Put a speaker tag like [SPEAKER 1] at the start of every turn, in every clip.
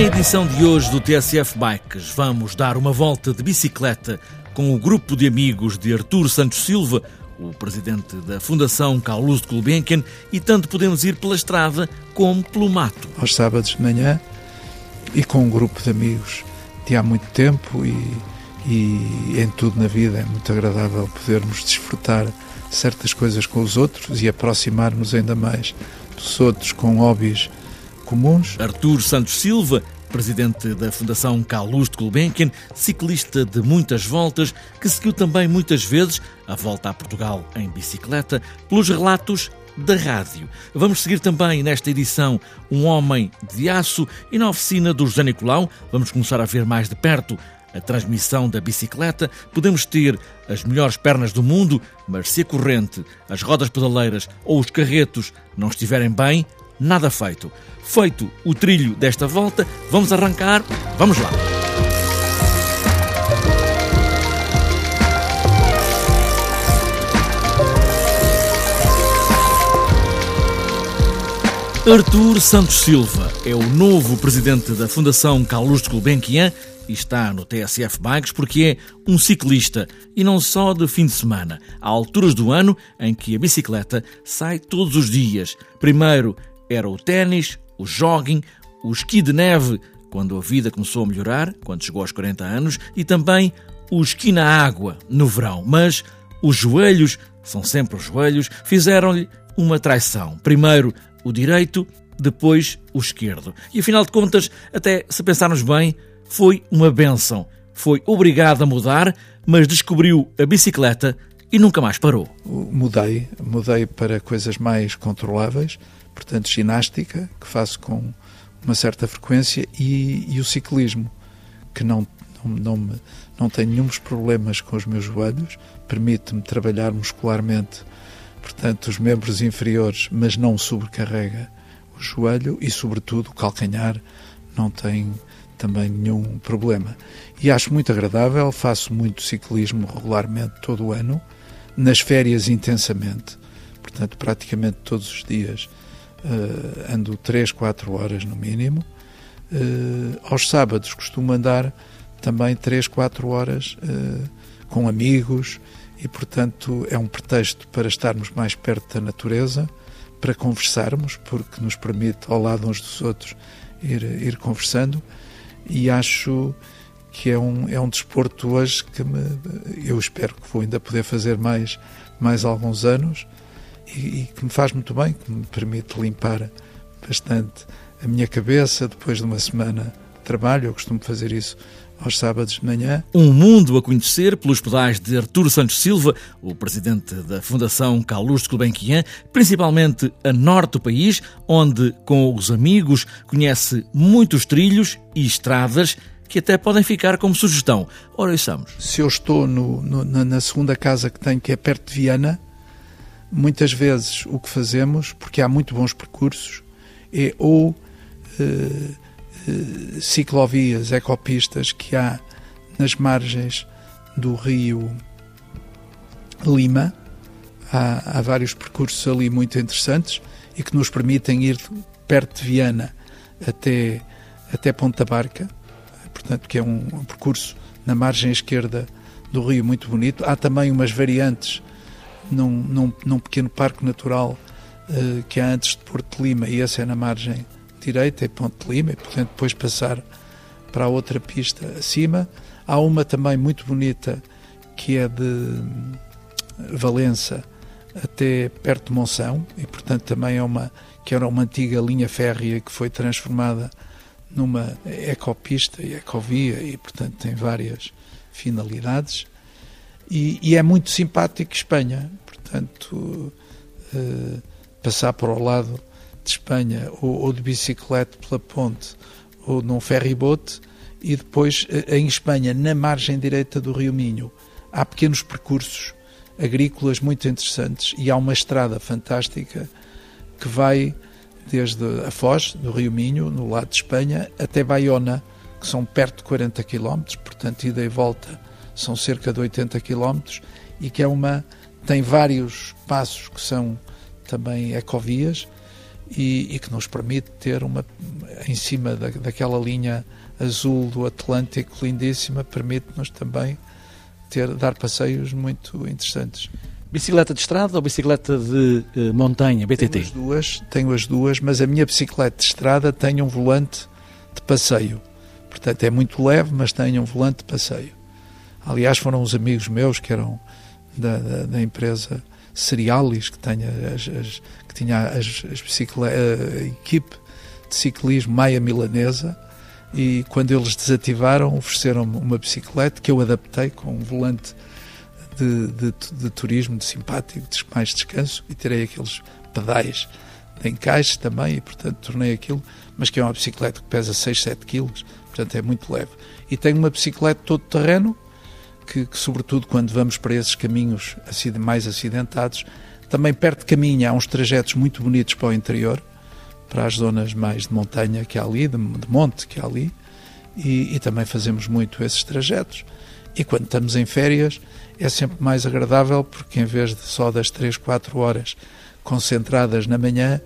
[SPEAKER 1] edição de hoje do TSF Bikes, vamos dar uma volta de bicicleta com o grupo de amigos de Artur Santos Silva, o presidente da Fundação Carlos de Gulbenkian, e tanto podemos ir pela estrada como pelo mato.
[SPEAKER 2] Aos sábados de manhã e com um grupo de amigos de há muito tempo e, e em tudo na vida é muito agradável podermos desfrutar certas coisas com os outros e aproximar-nos ainda mais dos outros com hobbies comuns.
[SPEAKER 1] Artur Santos Silva, presidente da Fundação Carlos de Gulbenkian, ciclista de muitas voltas, que seguiu também muitas vezes a volta a Portugal em bicicleta, pelos relatos da rádio. Vamos seguir também nesta edição um homem de aço e na oficina do José Nicolau vamos começar a ver mais de perto a transmissão da bicicleta. Podemos ter as melhores pernas do mundo, mas se a corrente, as rodas pedaleiras ou os carretos não estiverem bem, nada feito. Feito o trilho desta volta, vamos arrancar. Vamos lá! Artur Santos Silva é o novo presidente da Fundação Carlos de Gulbenkian e está no TSF Bikes porque é um ciclista e não só de fim de semana. Há alturas do ano em que a bicicleta sai todos os dias. Primeiro era o ténis, o jogging, o esqui de neve, quando a vida começou a melhorar, quando chegou aos 40 anos, e também o esqui na água, no verão. Mas os joelhos, são sempre os joelhos, fizeram-lhe uma traição. Primeiro o direito, depois o esquerdo. E afinal de contas, até se pensarmos bem, foi uma benção. Foi obrigado a mudar, mas descobriu a bicicleta e nunca mais parou.
[SPEAKER 2] Mudei, mudei para coisas mais controláveis, portanto, ginástica, que faço com uma certa frequência, e, e o ciclismo, que não, não, não, me, não tem nenhum problemas com os meus joelhos, permite-me trabalhar muscularmente portanto, os membros inferiores, mas não sobrecarrega o joelho e, sobretudo, o calcanhar não tem também nenhum problema. E acho muito agradável, faço muito ciclismo regularmente todo o ano, nas férias intensamente, portanto, praticamente todos os dias uh, ando 3, 4 horas no mínimo. Uh, aos sábados costumo andar também 3, 4 horas uh, com amigos e, portanto, é um pretexto para estarmos mais perto da natureza, para conversarmos, porque nos permite, ao lado uns dos outros, ir, ir conversando. E acho que é um, é um desporto hoje que me, eu espero que vou ainda poder fazer mais, mais alguns anos e, e que me faz muito bem, que me permite limpar bastante a minha cabeça depois de uma semana de trabalho. Eu costumo fazer isso aos sábados de manhã.
[SPEAKER 1] Um mundo a conhecer pelos pedais de Arturo Santos Silva, o presidente da Fundação Carlos de Gulbenkian, principalmente a norte do país, onde, com os amigos, conhece muitos trilhos e estradas que até podem ficar como sugestão. Ora, ouçamos.
[SPEAKER 2] Se eu estou no, no, na segunda casa que tenho, que é perto de Viana, muitas vezes o que fazemos, porque há muito bons percursos, é ou... Eh, eh, ciclovias, ecopistas que há nas margens do rio Lima. Há, há, vários percursos ali muito interessantes e que nos permitem ir perto de Viana até, até Ponta Barca, portanto, que é um, um percurso na margem esquerda do rio muito bonito. Há também umas variantes num, num, num pequeno parque natural uh, que há antes de Porto de Lima, e esse é na margem direita, é Ponte Lima, e portanto depois passar para a outra pista acima. Há uma também muito bonita que é de Valença até perto de Monção, e portanto também é uma que era uma antiga linha férrea que foi transformada numa ecopista e ecovia e portanto tem várias finalidades e, e é muito simpático Espanha. Portanto eh, passar para o lado de Espanha ou, ou de bicicleta pela ponte ou num ferryboat e depois eh, em Espanha, na margem direita do Rio Minho, há pequenos percursos agrícolas muito interessantes e há uma estrada fantástica que vai desde a Foz, do Rio Minho, no lado de Espanha, até Baiona, que são perto de 40 km, portanto, ida e volta são cerca de 80 km, e que é uma tem vários passos que são também ecovias e, e que nos permite ter uma em cima da, daquela linha azul do Atlântico lindíssima, permite-nos também ter, dar passeios muito interessantes.
[SPEAKER 1] Bicicleta de estrada ou bicicleta de eh, montanha, BTT?
[SPEAKER 2] Tenho as duas, tenho as duas, mas a minha bicicleta de estrada tem um volante de passeio. Portanto, é muito leve, mas tem um volante de passeio. Aliás, foram uns amigos meus que eram da, da, da empresa Cerealis, que, tinha as, as que tinha as, as a equipe de ciclismo Maia Milanesa, e quando eles desativaram, ofereceram-me uma bicicleta que eu adaptei com um volante de, de, de turismo, de simpático, de mais descanso, e tirei aqueles pedais de encaixe também, e portanto tornei aquilo, mas que é uma bicicleta que pesa 6, 7 quilos, portanto é muito leve. E tenho uma bicicleta todo terreno, que, que, sobretudo quando vamos para esses caminhos mais acidentados, também perto de caminho há uns trajetos muito bonitos para o interior, para as zonas mais de montanha que há ali, de, de monte que há ali, e, e, também fazemos muito esses trajetos. E quando estamos em férias é sempre mais agradável porque em vez de só das 3, 4 horas concentradas na manhã,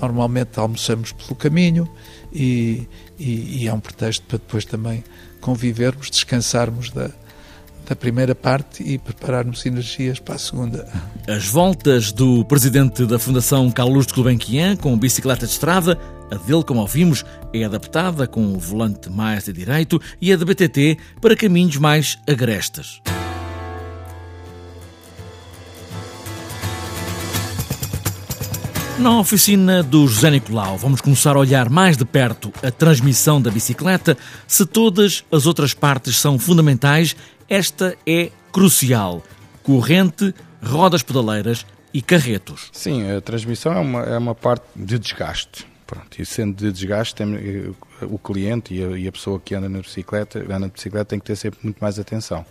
[SPEAKER 2] normalmente almoçamos pelo caminho e, e, e é um pretexto para depois também convivermos, descansarmos da, da primeira parte e prepararmos energias para a segunda.
[SPEAKER 1] As voltas do presidente da Fundação Carlos de Gulbenkian com bicicleta de estrada, a dele, como ouvimos, é adaptada com o volante mais a direito e a da BTT para caminhos mais agrestes. Na oficina do José Nicolau, vamos começar a olhar mais de perto a transmissão da bicicleta. Se todas as outras partes são fundamentais, esta é crucial. Corrente, rodas pedaleiras e carretos.
[SPEAKER 3] Sim, a transmissão é uma, é uma parte de desgaste. Pronto, e sendo de desgaste, eh, o cliente e a, e a, pessoa que anda na bicicleta, anda na bicicleta tem que ter sempre muito mais atenção.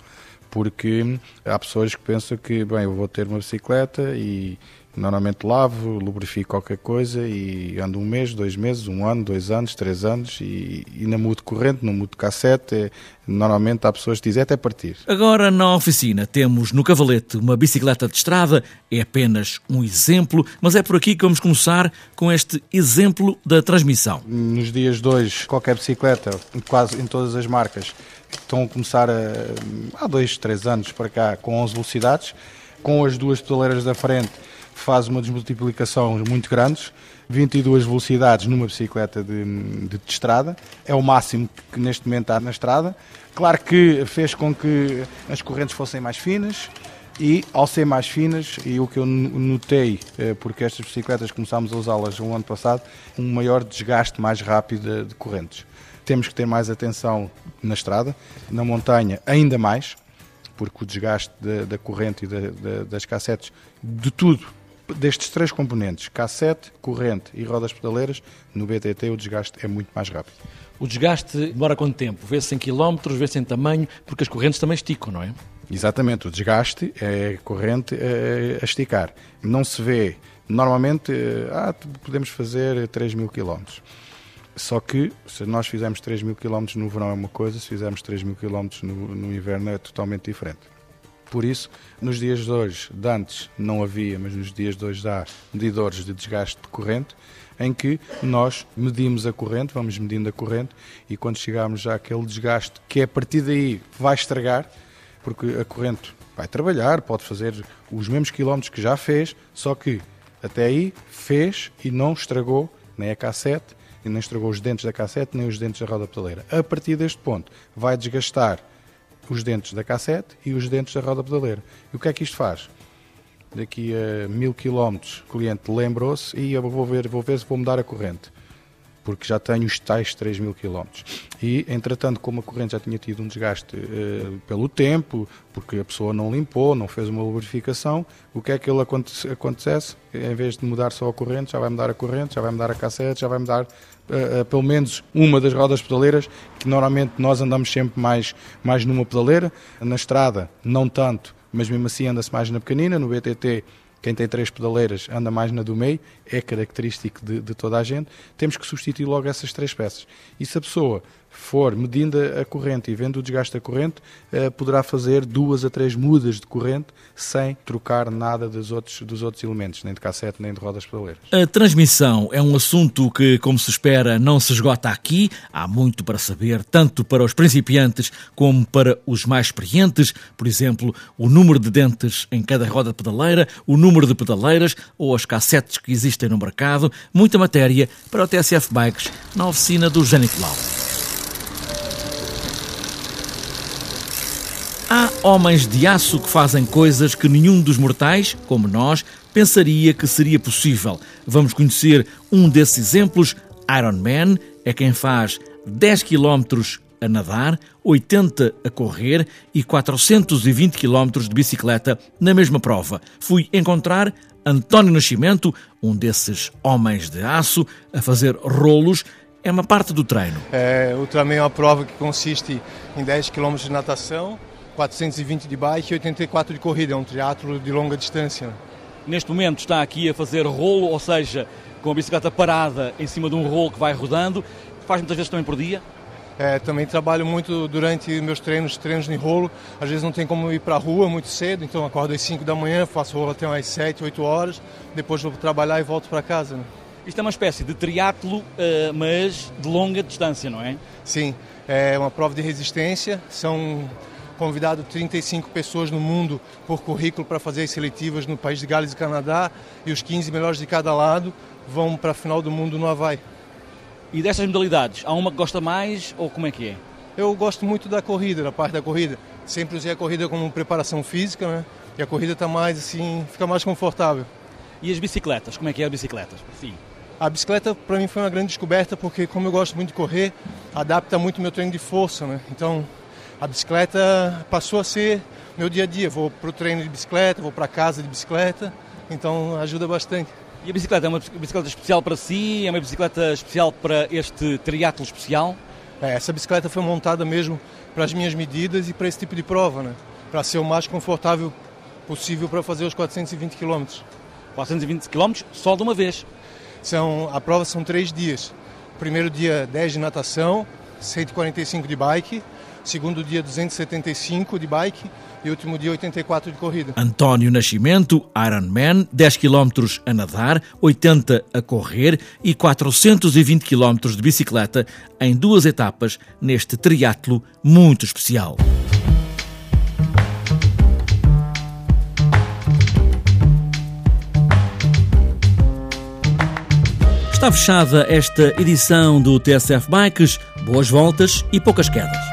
[SPEAKER 3] Porque há pessoas que pensam que, bem, eu vou ter uma bicicleta e Normalmente lavo, lubrifico qualquer coisa e ando um mês, dois meses, um ano, dois anos, três anos e, e não mudo corrente, não mudo cassete. É, normalmente há pessoas que dizem até partir.
[SPEAKER 1] Agora na oficina temos no Cavalete uma bicicleta de estrada, é apenas um exemplo, mas é por aqui que vamos começar com este exemplo da transmissão.
[SPEAKER 3] Nos dias de hoje, qualquer bicicleta, quase em todas as marcas, estão a começar a, há dois, três anos para cá com 11 velocidades, com as duas pedaleiras da frente faz uma desmultiplicação muito grande, 22 velocidades numa bicicleta de, de, de, estrada, é o máximo que neste momento há na estrada. Claro que fez com que as correntes fossem mais finas e, ao ser mais finas, e o que eu notei, eh, porque estas bicicletas começámos a usá-las no ano passado, um maior desgaste mais rápido de correntes. Temos que ter mais atenção na estrada, na montanha ainda mais, porque o desgaste da, da corrente e da, da, das cassetes, de tudo, destes três componentes, cassete, corrente e rodas pedaleiras, no BTT o desgaste é muito mais rápido.
[SPEAKER 1] O desgaste demora quanto tempo? Vê-se em quilómetros, vê-se em tamanho, porque as correntes também esticam, não é?
[SPEAKER 3] Exatamente, o desgaste é corrente a esticar. Não se vê, normalmente, eh, ah, podemos fazer 3 mil quilómetros. Só que se nós fizermos 3 mil quilómetros no verão é uma coisa, se fizermos 3 mil quilómetros no, no inverno é totalmente diferente. Por isso, nos dias de hoje, de antes não havia, mas nos dias de hoje há medidores de desgaste de corrente, em que nós medimos a corrente, vamos medindo a corrente, e quando chegarmos àquele desgaste que é a partir daí vai estragar, porque a corrente vai trabalhar, pode fazer os mesmos quilómetros que já fez, só que até aí fez e não estragou nem a cassete, nem estragou os dentes da cassete, nem os dentes da roda pedaleira. A partir deste ponto, vai desgastar os dentes da cassete e os dentes da roda pedaleira. E o que é que isto faz? Daqui a mil quilómetros o cliente lembrou-se e eu vou ver, vou ver se vou mudar a corrente porque já tenho os tais 3 mil quilómetros. E, entretanto, como a corrente já tinha tido um desgaste uh, pelo tempo, porque a pessoa não limpou, não fez uma lubrificação, o que é que ele aconte acontecesse? Em vez de mudar só a corrente, já vai mudar a corrente, já vai mudar a cassete, já vai mudar uh, uh, pelo menos uma das rodas pedaleiras, que normalmente nós andamos sempre mais, mais numa pedaleira. Na estrada, não tanto, mas mesmo assim anda-se mais na pequenina, no BTT quem tem três pedaleiras anda mais na do meio, é característico de, de, toda a gente. Temos que substituir logo essas três peças. E se a pessoa for medindo a corrente e vendo o desgaste da corrente, eh, poderá fazer duas a três mudas de corrente sem trocar nada dos outros, dos outros elementos, nem de cassete nem de rodas pedaleiras.
[SPEAKER 1] A transmissão é um assunto que, como se espera, não se esgota aqui. Há muito para saber, tanto para os principiantes como para os mais experientes. Por exemplo, o número de dentes em cada roda pedaleira, o número de pedaleiras ou as cassetes que existem no mercado. Muita matéria para o TSF Bikes na oficina do Jânio Lau. Há homens de aço que fazem coisas que nenhum dos mortais, como nós, pensaria que seria possível. Vamos conhecer um desses exemplos. Iron Man é quem faz 10 km a nadar, 80 a correr e 420 km de bicicleta na mesma prova. Fui encontrar António Nascimento, um desses homens de aço, a fazer rolos é uma parte do treino.
[SPEAKER 4] É, Ultraman é uma prova que consiste em 10 km de natação, 420 de bike e 84 de corrida, é um triatlo de longa distância.
[SPEAKER 1] Neste momento está aqui a fazer rolo, ou seja, com a bicicleta parada em cima de um rolo que vai rodando. Faz muitas vezes também por dia?
[SPEAKER 4] É, também trabalho muito durante meus treinos, treinos de rolo. Às vezes não tem como ir para a rua muito cedo, então acordo às 5 da manhã, faço rolo até umas 7, 8 horas, depois vou trabalhar e volto para casa. Né?
[SPEAKER 1] Isto é uma espécie de triatlo, eh, mas de longa distância, não é?
[SPEAKER 4] Sim, é uma prova de resistência, são convidado 35 pessoas no mundo por currículo para fazer as seletivas no país de Gales e Canadá e os 15 melhores de cada lado vão para a final do mundo no Havaí.
[SPEAKER 1] E destas modalidades, há uma que gosta mais ou como é que é?
[SPEAKER 4] Eu gosto muito da corrida, da parte da corrida. Sempre usei a corrida como preparação física, né? E a corrida está mais assim, fica mais confortável.
[SPEAKER 1] E as bicicletas, como é que é a bicicleta? Sim.
[SPEAKER 4] A bicicleta para mim foi uma grande descoberta porque como eu gosto muito de correr, adapta muito meu treino de força, né? Então a bicicleta passou a ser meu dia a dia. Vou para o treino de bicicleta, vou para casa de bicicleta, então ajuda bastante.
[SPEAKER 1] E a bicicleta é uma bicicleta especial para si? É uma bicicleta especial para este triatlo especial?
[SPEAKER 4] É, essa bicicleta foi montada mesmo para as minhas medidas e para esse tipo de prova, né? Para ser o mais confortável possível para fazer os 420 km.
[SPEAKER 1] 420 km só de uma vez?
[SPEAKER 4] São, a prova são três dias. Primeiro dia 10 de natação, 145 de bike, segundo dia 275 de bike e último dia 84 de corrida.
[SPEAKER 1] António Nascimento, Ironman, 10 km a nadar, 80 a correr e 420 km de bicicleta em duas etapas neste triatlo muito especial. Está fechada esta edição do TSF Bikes. Boas voltas e poucas quedas.